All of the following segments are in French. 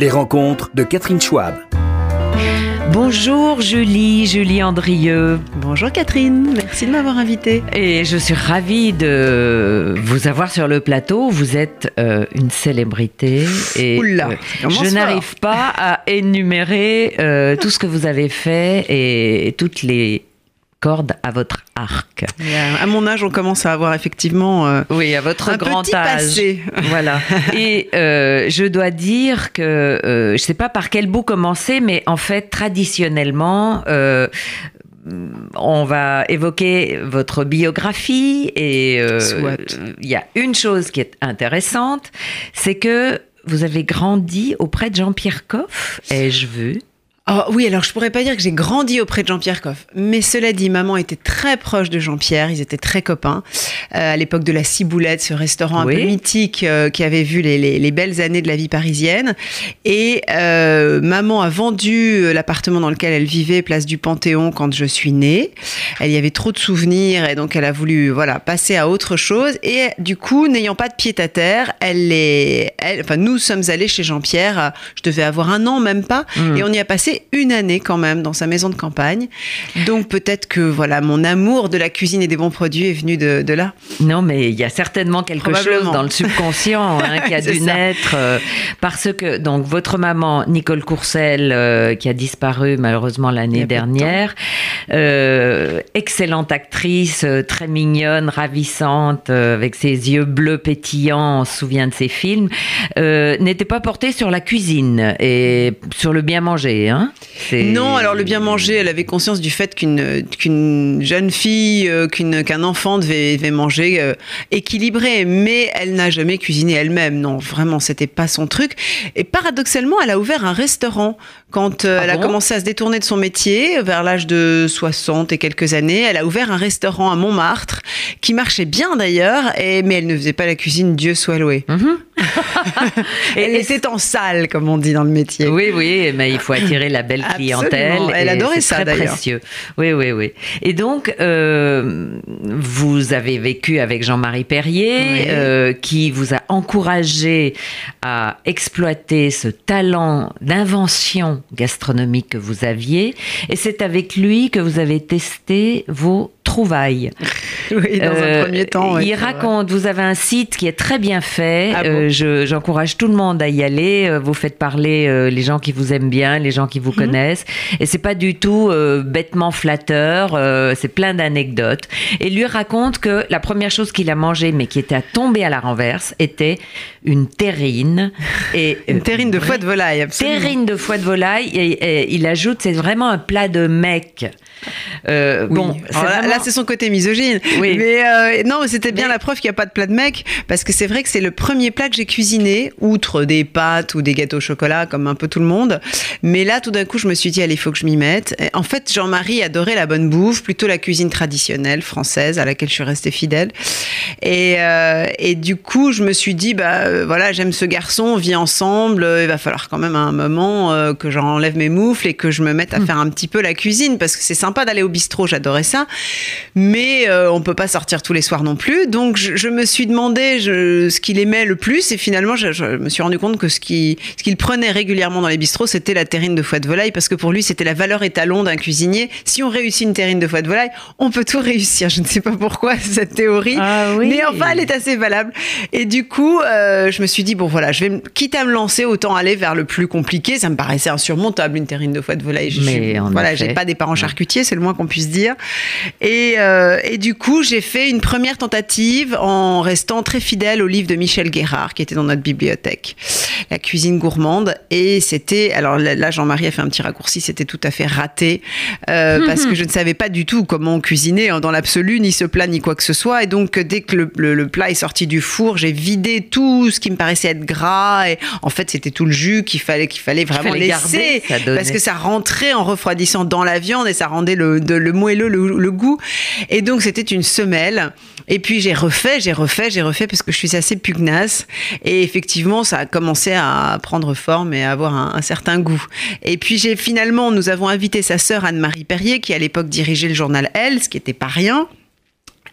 Les rencontres de Catherine Schwab. Bonjour Julie, Julie Andrieux. Bonjour Catherine, merci de m'avoir invitée. Et je suis ravie de vous avoir sur le plateau. Vous êtes euh, une célébrité et Oula, euh, je n'arrive pas à énumérer euh, tout ce que vous avez fait et toutes les cordes à votre arc. Et à, mon âge, on commence à avoir effectivement euh, Oui, à votre un grand petit âge. passé. Voilà. Et euh, je dois dire que euh, je ne sais pas par quel bout commencer, mais en fait, traditionnellement, euh, on va évoquer votre biographie et euh, il y a une chose qui est intéressante, c'est que vous avez grandi auprès de Jean-Pierre Coff, ai-je vu? Oh, oui, alors je pourrais pas dire que j'ai grandi auprès de Jean-Pierre Coff, mais cela dit, maman était très proche de Jean-Pierre, ils étaient très copains euh, à l'époque de la Ciboulette, ce restaurant Oui. un peu mythique euh, qui avait vu les, les- les belles années de la vie parisienne. Et euh, maman a vendu l'appartement dans lequel elle vivait, place du Panthéon, quand je suis née. Elle y avait trop de souvenirs et donc elle a voulu voilà passer à autre chose. Et du coup, n'ayant pas de pied à terre, elle est, elle, enfin nous sommes allés chez Jean-Pierre. Je devais avoir un an, même pas, et on y a passé une année quand même dans sa maison de campagne. Donc peut-être que voilà mon amour de la cuisine et des bons produits est venu de, de là. Non, mais il y a certainement quelque chose dans le subconscient hein, qui a dû ça. naître euh, parce que donc votre maman Nicole Courcelles euh, qui a disparu malheureusement l'année dernière, euh, excellente actrice, euh, très mignonne, ravissante, avec ses yeux bleus pétillants, on se souvient de ses films, n'était pas portée sur la cuisine et sur le bien manger. Hein Non, alors le bien manger, elle avait conscience du fait qu'une qu'une jeune fille, euh, qu'une qu'un enfant devait, devait manger euh, équilibré, mais elle n'a jamais cuisiné elle-même. Non, vraiment, c'était pas son truc. Et paradoxalement, elle a ouvert un restaurant quand euh, Ah elle a commencé à se détourner de son métier vers l'âge de 60 et quelques années. Elle a ouvert un restaurant à Montmartre qui marchait bien d'ailleurs, et mais elle ne faisait pas la cuisine, Dieu soit loué. Mhm. Elle était en salle, comme on dit dans le métier. Oui, oui, mais il faut attirer la belle clientèle. Absolument. Elle adorait c'est ça, très d'ailleurs. précieux. Oui, oui, oui. Et donc, euh, vous avez vécu avec Jean-Marie Perrier, Oui. euh, qui vous a encouragé à exploiter ce talent d'invention gastronomique que vous aviez. Et c'est avec lui que vous avez testé vos trouvailles. Oui, dans Euh, un premier temps. il vrai. raconte, vous avez un site qui est très bien fait. Ah bon? Euh, je- J'encourage tout le monde à y aller. Euh, Vous faites parler euh, les gens qui vous aiment bien, les gens qui Mhm. vous connaissent. Et c'est pas du tout euh, bêtement flatteur. euh, c'est plein d'anecdotes. Et lui raconte que la première chose qu'il a mangée, mais qui était à tomber à la renverse, était une terrine. Et, Une euh, terrine de foie de volaille, absolument. Terrine de foie de volaille. Et, et il ajoute, c'est vraiment un plat de mec. Euh, Oui. Bon, là, vraiment- là, c'est son côté misogyne. Oui. Mais euh, non, c'était bien Mais- la preuve qu'il n'y a pas de plat de mec, parce que c'est vrai que c'est le premier plat que j'ai cuisiné, outre des pâtes ou des gâteaux au chocolat, comme un peu tout le monde. Mais là, tout d'un coup, je me suis dit, allez, il faut que je m'y mette. Et en fait, Jean-Marie adorait la bonne bouffe, plutôt la cuisine traditionnelle française, à laquelle je suis restée fidèle. Et, euh, et du coup, je me suis dit, bah euh, voilà, j'aime ce garçon, on vit ensemble, euh, il va falloir quand même à un moment euh, que j'enlève mes moufles et que je me mette à faire un petit peu la cuisine, parce que c'est sympa d'aller au bistrot, j'adorais ça, mais euh, on peut pas sortir tous les soirs non plus. Donc je, je me suis demandé je- ce qu'il aimait le plus, et finalement, je, je me suis rendu compte que ce qu'il ce qu'il prenait régulièrement dans les bistrots, c'était la terrine de foie de volaille, parce que pour lui, c'était la valeur étalon d'un cuisinier. Si on réussit une terrine de foie de volaille, on peut tout réussir. Je ne sais pas pourquoi cette théorie. Ah oui. Mais enfin, elle est assez valable. Et du coup, euh, je me suis dit, bon voilà, je vais, me- quitte à me lancer, autant aller vers le plus compliqué. Ça me paraissait insurmontable, une terrine de foie de volaille. Je Mais suis- voilà, j'ai pas des parents charcutiers, c'est le moins qu'on puisse dire. Et, euh, et du coup, j'ai fait une première tentative en restant très fidèle au livre de Michel Guérard, qui était dans notre bibliothèque, La cuisine gourmande. Et c'était, alors là, Jean-Marie a fait un petit raccourci, c'était tout à fait raté, euh, parce que je ne savais pas du tout comment on cuisinait hein, dans l'absolu, ni ce plat, ni quoi que ce soit. Et donc, dès que le, le- le plat est sorti du four, j'ai vidé tout ce qui me paraissait être gras. Et en fait, c'était tout le jus qu'il fallait, qu'il fallait vraiment fallait laisser. garder, parce que ça rentrait en refroidissant dans la viande et ça rendait le, de- le moelleux, le, le goût. Et donc, c'était une semelle. Et puis, j'ai refait, j'ai refait, j'ai refait parce que je suis assez pugnace. Et effectivement, ça a commencé à prendre forme et à avoir un, un certain goût. Et puis, j'ai finalement, nous avons invité sa sœur Anne-Marie Perrier, qui à l'époque dirigeait le journal Elle, ce qui n'était pas rien.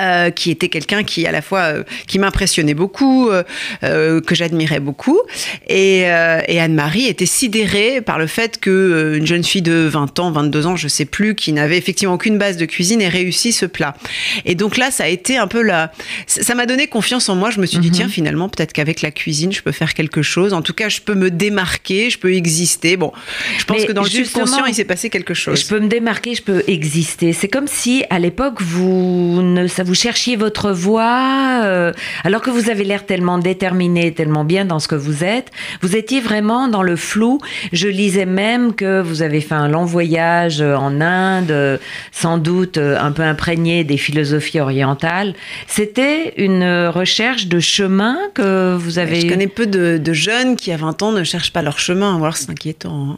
Euh, qui était quelqu'un qui à la fois euh, qui m'impressionnait beaucoup, euh, que j'admirais beaucoup, et, Anne-Marie était sidérée par le fait que une jeune fille de 20 ans, 22 ans, je sais plus, qui n'avait effectivement aucune base de cuisine ait réussi ce plat. Et donc là, ça a été un peu la, ça m'a donné confiance en moi. Je me suis dit mhm. tiens, finalement, peut-être qu'avec la cuisine, je peux faire quelque chose. En tout cas, je peux me démarquer, je peux exister. Bon, je pense que dans le subconscient, il s'est passé quelque chose. Je peux me démarquer, je peux exister. C'est comme si à l'époque vous ne ça vous cherchiez votre voie, euh, alors que vous avez l'air tellement déterminé, tellement bien dans ce que vous êtes, vous étiez vraiment dans le flou. Je lisais même que vous avez fait un long voyage en Inde, sans doute euh, un peu imprégné des philosophies orientales. C'était une recherche de chemin que vous avez. Je connais peu de, jeunes qui, à 20 ans, ne cherchent pas leur chemin. Alors, c'est inquiétant.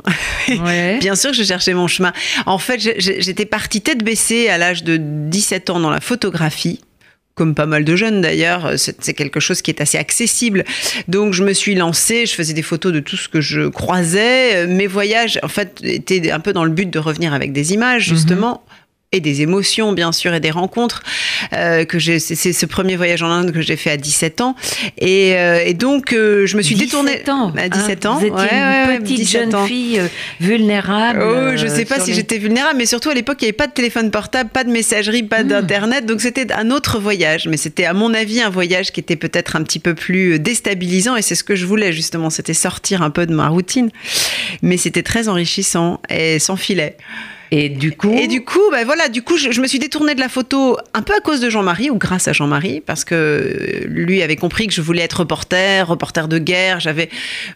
Hein. Bien sûr que je cherchais mon chemin. En fait, j'étais partie tête baissée à l'âge de 17 ans dans la photographie comme pas mal de jeunes d'ailleurs, c'est quelque chose qui est assez accessible. Donc je me suis lancée, je faisais des photos de tout ce que je croisais. Mes voyages, en fait, étaient un peu dans le but de revenir avec des images, mhm. justement et des émotions bien sûr et des rencontres euh, que j'ai c'est ce premier voyage en Inde que j'ai fait à 17 ans. Et, euh, et donc euh, je me suis détournée ans. à 17 ans. vous étiez une petite jeune fille vulnérable oh, je sais pas si j'étais vulnérable mais surtout à l'époque il n'y avait pas de téléphone portable pas de messagerie pas hmm. d'internet. Donc c'était un autre voyage. Mais c'était à mon avis un voyage qui était peut-être un petit peu plus déstabilisant. Et c'est ce que je voulais justement. C'était sortir un peu de ma routine. Mais c'était très enrichissant et sans filet et du coup Et du coup, ben voilà, du coup, je, me suis détournée de la photo un peu à cause de Jean-Marie ou grâce à Jean-Marie, parce que lui avait compris que je voulais être reporter, reporter de guerre. J'avais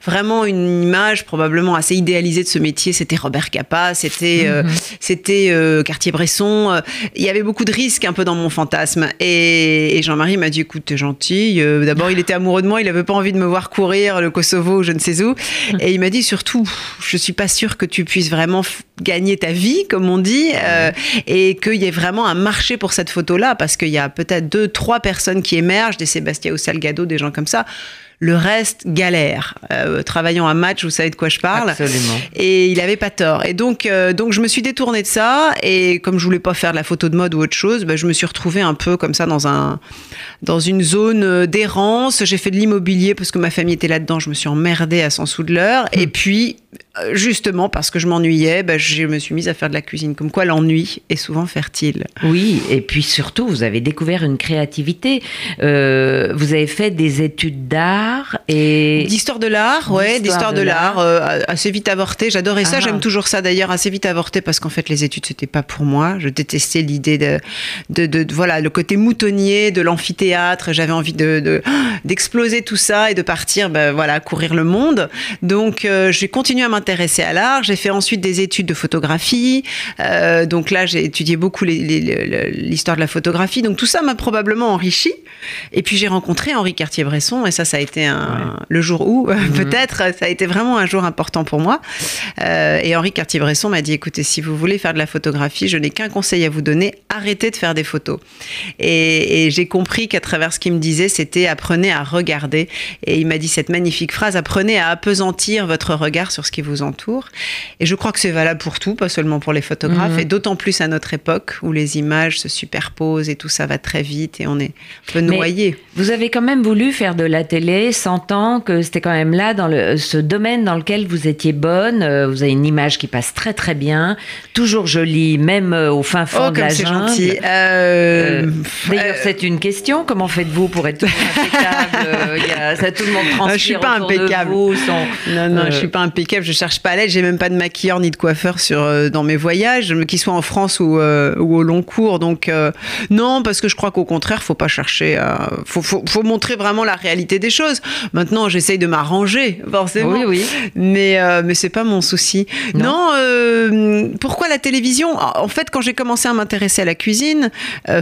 vraiment une image probablement assez idéalisée de ce métier. C'était Robert Capa, c'était euh, mhm. c'était euh, Cartier-Bresson. Il y avait beaucoup de risques un peu dans mon fantasme. Et, Jean-Marie m'a dit, écoute, t'es gentil. Euh, d'abord, il était amoureux de moi, il avait pas envie de me voir courir le Kosovo, je ne sais où. Mhm. Et il m'a dit surtout, je suis pas sûre que tu puisses vraiment gagner ta vie comme on dit, euh, et qu'il y ait vraiment un marché pour cette photo-là, parce qu'il y a peut-être deux, trois personnes qui émergent, des Sébastien ou Salgado, des gens comme ça. Le reste, galère. Euh, travaillant à match, vous savez de quoi je parle. Absolument. Et il avait pas tort. Et donc, euh, donc je me suis détournée de ça. Et comme je voulais pas faire de la photo de mode ou autre chose, bah, je me suis retrouvée un peu comme ça dans un, dans une zone d'errance. J'ai fait de l'immobilier parce que ma famille était là-dedans. Je me suis emmerdée à 100 sous de l'heure. Et puis, euh, justement parce que je m'ennuyais, ben, je me suis mise à faire de la cuisine. Comme quoi l'ennui est souvent fertile. Oui, et puis surtout, vous avez découvert une créativité. Euh, vous avez fait des études d'art et... D'histoire de l'art, ouais, d'histoire de, l'art, euh, assez vite avorté. J'adorais ça, ah. j'aime toujours ça d'ailleurs, assez vite avorté parce qu'en fait les études c'était pas pour moi. Je détestais l'idée de, de, de, voilà, le côté moutonnier de l'amphithéâtre. J'avais envie de d'exploser tout ça et de partir, ben, voilà, courir le monde. Donc j'ai continué à m'intéresser à l'art. J'ai fait ensuite des études de photographie. Euh, donc là, j'ai étudié beaucoup l'histoire de la photographie. Donc tout ça m'a probablement enrichi. Et puis j'ai rencontré Henri Cartier-Bresson. Et ça, ça a été un, le jour où, mhm. peut-être, ça a été vraiment un jour important pour moi. Euh, et Henri Cartier-Bresson m'a dit, écoutez, si vous voulez faire de la photographie, je n'ai qu'un conseil à vous donner, arrêtez de faire des photos. Et, et j'ai compris qu'à travers ce qu'il me disait, c'était apprenez à regarder. Et il m'a dit cette magnifique phrase, apprenez à appesantir votre regard sur ce qui vous entoure. Et je crois que c'est valable pour tout, pas seulement pour les photographes, mhm. et d'autant plus à notre époque où les images se superposent et tout ça va très vite et on est un peu noyé. Vous avez quand même voulu faire de la télé, sentant que c'était quand même là, dans le, ce domaine dans lequel vous étiez bonne. Euh, vous avez une image qui passe très très bien, toujours jolie, même euh, au fin fond oh, de la jungle. Gentil. Euh, d'ailleurs, c'est une question. Comment faites-vous pour être impeccable y a, ça, Tout le monde transpire Je suis pas impeccable. Vous, non, non, je suis pas impeccable. Je cherche pas à l'aide. J'ai même pas de maquilleur ni de coiffeur sur dans mes voyages, qu'ils soient en France ou, ou au long cours. Donc euh, non, parce que je crois qu'au contraire, faut pas chercher. À... Faut, faut, faut, montrer vraiment la réalité des choses. Maintenant, j'essaye de m'arranger forcément. Oui, oui. Mais mais c'est pas mon souci. Non. pourquoi la télévision? En fait, quand j'ai commencé à m'intéresser à la cuisine,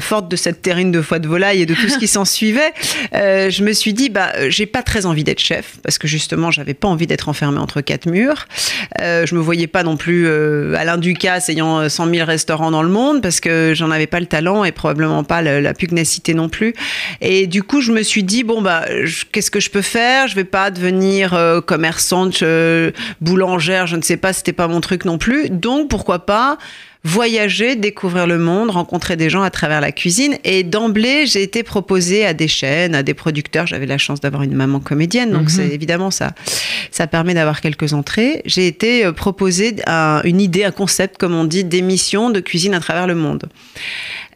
forte de cette terrine de foie de volaille et de tout ce qui s'en suivait, je me suis dit bah j'ai pas très envie d'être chef parce que justement j'avais pas envie d'être enfermée entre quatre murs. Euh, je me voyais pas non plus euh, Alain Ducasse ayant 100 euh, 000 restaurants dans le monde parce que j'en avais pas le talent et probablement pas la, pugnacité non plus. Et du coup, je me suis dit bon bah qu'est-ce que je peux faire Je vais pas devenir commerçante, boulangère, je ne sais pas, c'était pas mon truc non plus. Donc pourquoi pas voyager, découvrir le monde, rencontrer des gens à travers la cuisine. Et d'emblée, j'ai été proposée à des chaînes, à des producteurs. J'avais la chance d'avoir une maman comédienne, donc c'est évidemment ça, ça permet d'avoir quelques entrées. J'ai été euh, proposée une idée, un concept, comme on dit, d'émission de cuisine à travers le monde.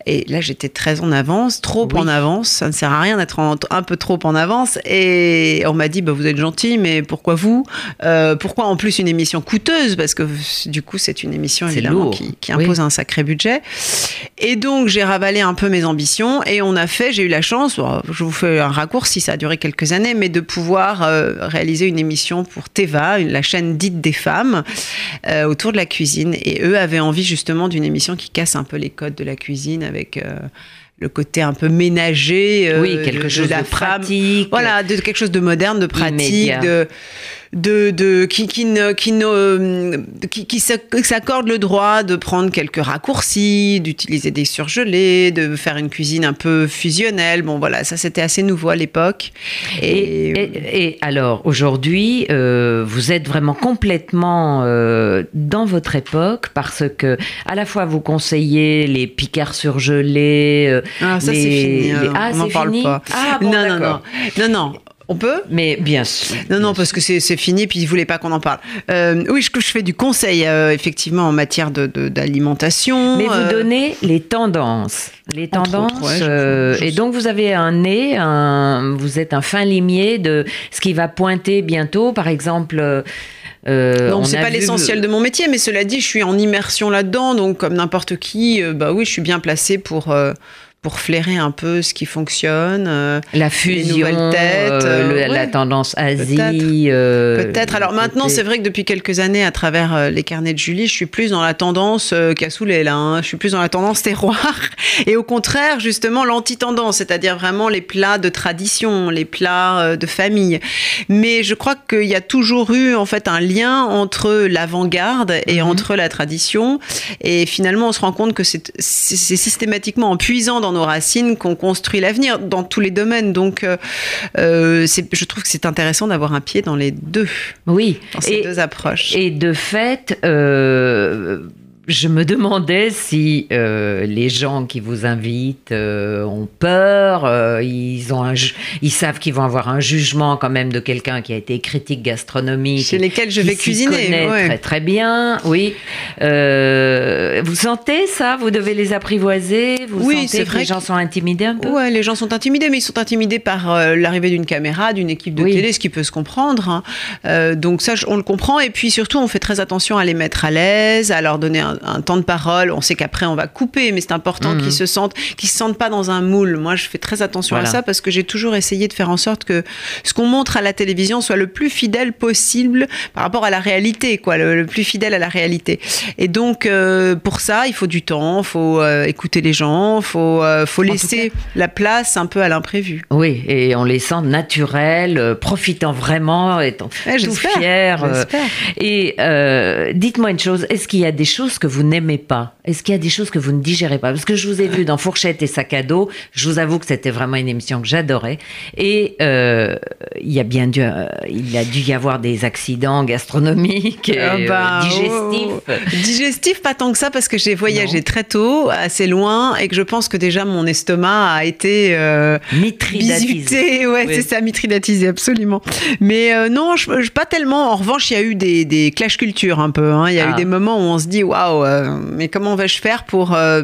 Et là, j'étais très en avance, trop en avance. Ça ne sert à rien d'être un peu trop en avance. Et on m'a dit, bah, vous êtes gentil, mais pourquoi vous? Euh, Pourquoi en plus une émission coûteuse? Parce que du coup, c'est une émission évidemment qui, impose un sacré budget. Et donc, j'ai ravalé un peu mes ambitions et on a fait, j'ai eu la chance, je vous fais un raccourci, ça a duré quelques années, mais de pouvoir euh, réaliser une émission pour Teva, la chaîne dite des femmes, euh, autour de la cuisine. Et eux avaient envie justement d'une émission qui casse un peu les codes de la cuisine avec avec euh, le côté un peu ménager euh, oui, quelque chose de, la pratique. Voilà, de quelque chose de moderne, de pratique, de de, de qui qui ne, qui, ne, qui, qui s'accorde le droit de prendre quelques raccourcis, d'utiliser des surgelés, de faire une cuisine un peu fusionnelle. Bon voilà, ça c'était assez nouveau à l'époque. Et, et, alors aujourd'hui, euh, vous êtes vraiment complètement euh, dans votre époque parce que à la fois vous conseillez les picards surgelés. Euh, ah ça c'est fini. Hein. ah, on n'en parle pas. Ah, bon, non, non non non non. On peut Mais bien sûr. Non, non, parce que c'est fini, puis ils ne voulaient pas qu'on en parle. Euh, oui, je, je fais du conseil, euh, effectivement, en matière d'alimentation. De, Mais vous euh, donnez les tendances. Les tendances. et donc, vous avez un nez, un, vous êtes un fin limier de ce qui va pointer bientôt, par exemple. Euh, non, c'est pas l'essentiel de mon métier, mais cela dit, je suis en immersion là-dedans, donc comme n'importe qui, bah oui, je suis bien placée pour pour flairer un peu ce qui fonctionne. Euh, la fusion, têtes, euh, euh, la tendance Asie. Peut-être. Alors maintenant, c'est vrai que depuis quelques années, à travers les carnets de Julie, je suis plus dans la tendance cassoulet, là. Hein. Je suis plus dans la tendance terroir. Et au contraire, justement, l'anti-tendance, c'est-à-dire vraiment les plats de tradition, les plats de famille. Mais je crois qu'il y a toujours eu, en fait, un lien entre l'avant-garde et mhm. entre la tradition. Et finalement, on se rend compte que c'est systématiquement en puisant dans nos racines qu'on construit l'avenir dans tous les domaines. Donc, euh, euh je trouve que c'est intéressant d'avoir un pied dans les deux. Oui. Dans ces deux approches. Et de fait, euh, je me demandais si euh, les gens qui vous invitent euh, ont peur, euh, ils, ont ils savent qu'ils vont avoir un jugement quand même de quelqu'un qui a été critique gastronomique. Chez lesquels je vais cuisiner. Très très bien, oui. vous sentez ça? Vous devez les apprivoiser? Vous oui, sentez que les gens sont intimidés un peu? Ouais, les gens sont intimidés, mais ils sont intimidés par l'arrivée d'une caméra, d'une équipe de télé, ce qui peut se comprendre. Hein. donc ça, on le comprend. Et puis surtout, on fait très attention à les mettre à l'aise, à leur donner un un, temps de parole. On sait qu'après on va couper, mais c'est important qu'ils mhm. se sentent, qu'ils se sentent pas dans un moule. Moi, je fais très attention à ça parce que j'ai toujours essayé de faire en sorte que ce qu'on montre à la télévision soit le plus fidèle possible par rapport à la réalité, quoi, le, plus fidèle à la réalité. Et donc euh, pour ça, il faut du temps, il faut euh, écouter les gens, faut euh, faut laisser la place un peu à l'imprévu. Oui, et on les sent naturels, profitant vraiment, étant tout fiers. et dites-moi une chose, est-ce qu'il y a des choses que vous n'aimez pas Est-ce qu'il y a des choses que vous ne digérez pas? Parce que je vous ai vu dans Fourchette et Sac à dos, je vous avoue que c'était vraiment une émission que j'adorais. Et euh, il y a bien dû, euh, il a dû y avoir des accidents gastronomiques, et, ah bah, digestifs. Oh. Digestifs, pas tant que ça, parce que j'ai voyagé très tôt, assez loin, et que je pense que déjà mon estomac a été euh, mitridatisé. Ouais, c'est ça, mitridatisé, absolument. Mais non, je, pas tellement. En revanche, il y a eu des, des clash culture un peu. Hein. Il y a eu ah. des moments où on se dit, waouh mais comment vais-je faire pour, euh,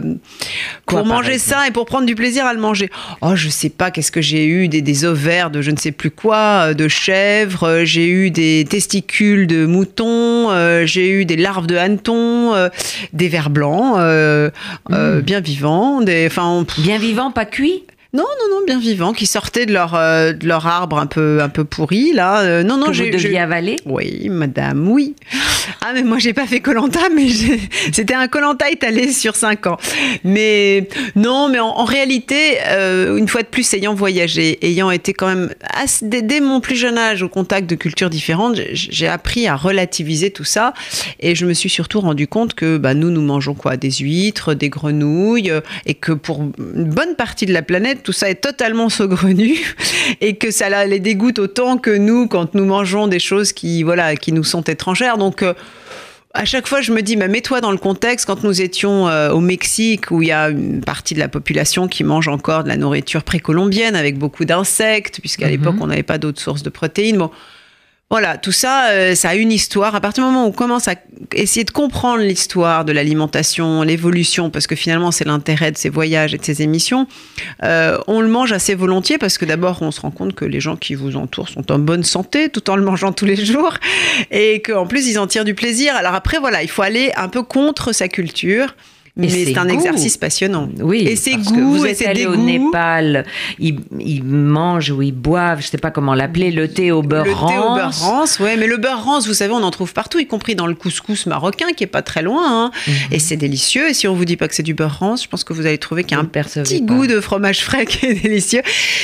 pour manger ça et pour prendre du plaisir à le manger? Oh, je sais pas, qu'est-ce que j'ai eu des, des, ovaires de je ne sais plus quoi, euh, de chèvre, euh, j'ai eu des testicules de mouton, j'ai eu des larves de hanneton, des vers blancs, mmh. bien vivants, des, bien vivants, pas cuits? Non, non, non, bien vivants, qui sortaient de leur, euh, de leur arbre un peu, un peu pourri, là. Euh, non, non, j'ai. Vous deviez avaler Oui, madame, oui. Ah, mais moi, j'ai pas fait Colanta, mais c'était un Colanta étalé sur cinq ans. Mais non, mais en, réalité, euh, une fois de plus, ayant voyagé, ayant été quand même, dès, mon plus jeune âge, au contact de cultures différentes, j'ai appris à relativiser tout ça. Et je me suis surtout rendu compte que bah, nous, nous mangeons quoi? Des huîtres, des grenouilles, et que pour une bonne partie de la planète, tout ça est totalement saugrenu et que ça les dégoûte autant que nous quand nous mangeons des choses qui, voilà, qui nous sont étrangères. Donc, euh, à chaque fois, je me dis, mets-toi dans le contexte. Quand nous étions euh, au Mexique, où il y a une partie de la population qui mange encore de la nourriture précolombienne avec beaucoup d'insectes, puisqu'à l'époque, on n'avait pas d'autres sources de protéines. Bon, voilà, tout ça, euh, ça a une histoire. À partir du moment où on commence à essayer de comprendre l'histoire de l'alimentation, l'évolution, parce que finalement c'est l'intérêt de ces voyages et de ces émissions, euh, on le mange assez volontiers parce que d'abord on se rend compte que les gens qui vous entourent sont en bonne santé tout en le mangeant tous les jours et qu'en plus ils en tirent du plaisir. Alors après voilà, il faut aller un peu contre sa culture. Mais c'est un exercice passionnant. Oui. Et c'est goût, vous et êtes c'est allé au Népal, ils, ils mangent ou ils boivent, je sais pas comment l'appeler, le thé au beurre le rance. thé au beurre rance, ouais, mais le beurre rance, vous savez, on en trouve partout, y compris dans le couscous marocain, qui est pas très loin, hein. Mhm. et c'est délicieux. Et si on vous dit pas que c'est du beurre rance, je pense que vous allez trouver qu'il y a Vous un le petit pas. goût de fromage frais qui est délicieux.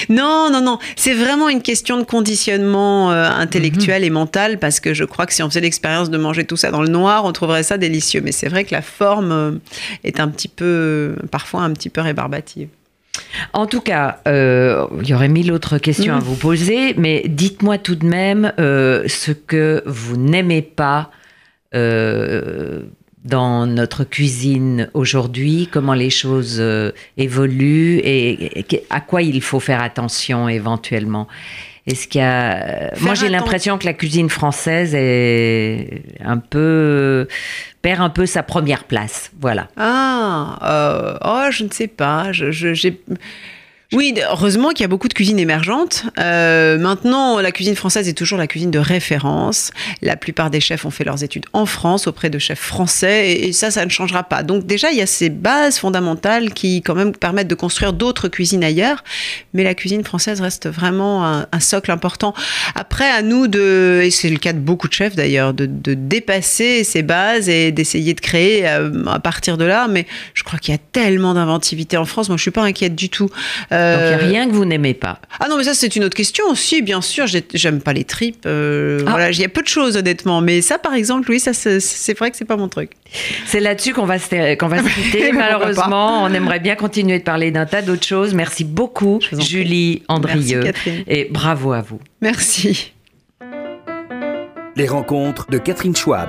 Non, non, non, c'est vraiment une question de conditionnement euh, intellectuel et mental, parce que je crois que si on faisait l'expérience de manger tout ça dans le noir, on trouverait ça délicieux. Mais c'est vrai que la forme euh, est un petit peu, parfois un petit peu rébarbative. En tout cas, euh, il y aurait mille autres questions Mm. à vous poser, mais dites-moi tout de même euh, ce que vous n'aimez pas euh, dans notre cuisine aujourd'hui, comment les choses évoluent et, et à quoi il faut faire attention éventuellement. Est-ce qu'il y a... Moi, j'ai l'impression que la cuisine française est un peu perd un peu sa première place. Voilà. Ah, euh, oh, je ne sais pas. Je, je- j'ai- Oui, heureusement qu'il y a beaucoup de cuisines émergentes. Euh, maintenant, la cuisine française est toujours la cuisine de référence. La plupart des chefs ont fait leurs études en France auprès de chefs français et, ça, ça ne changera pas. Donc déjà, il y a ces bases fondamentales qui quand même permettent de construire d'autres cuisines ailleurs. Mais la cuisine française reste vraiment un, socle important. Après, à nous de, et c'est le cas de beaucoup de chefs d'ailleurs, de, de dépasser ces bases et d'essayer de créer euh, à partir de là. Mais je crois qu'il y a tellement d'inventivité en France. Moi, je suis pas inquiète du tout. Donc, il n'y a Euh, rien que vous n'aimez pas. ah non, mais ça, c'est une autre question aussi, bien sûr. j'ai- J'aime pas les tripes. euh, Ah. Voilà, il y a peu de choses, honnêtement. Mais ça, par exemple, oui, ça, c'est vrai que c'est pas mon truc. C'est là-dessus qu'on va se, qu'on va se quitter. Malheureusement, on aimerait bien continuer de parler d'un tas d'autres choses. Merci beaucoup. Julie Andrieux. Merci, Catherine. Et bravo à vous. Merci. Les rencontres de Catherine Schwab.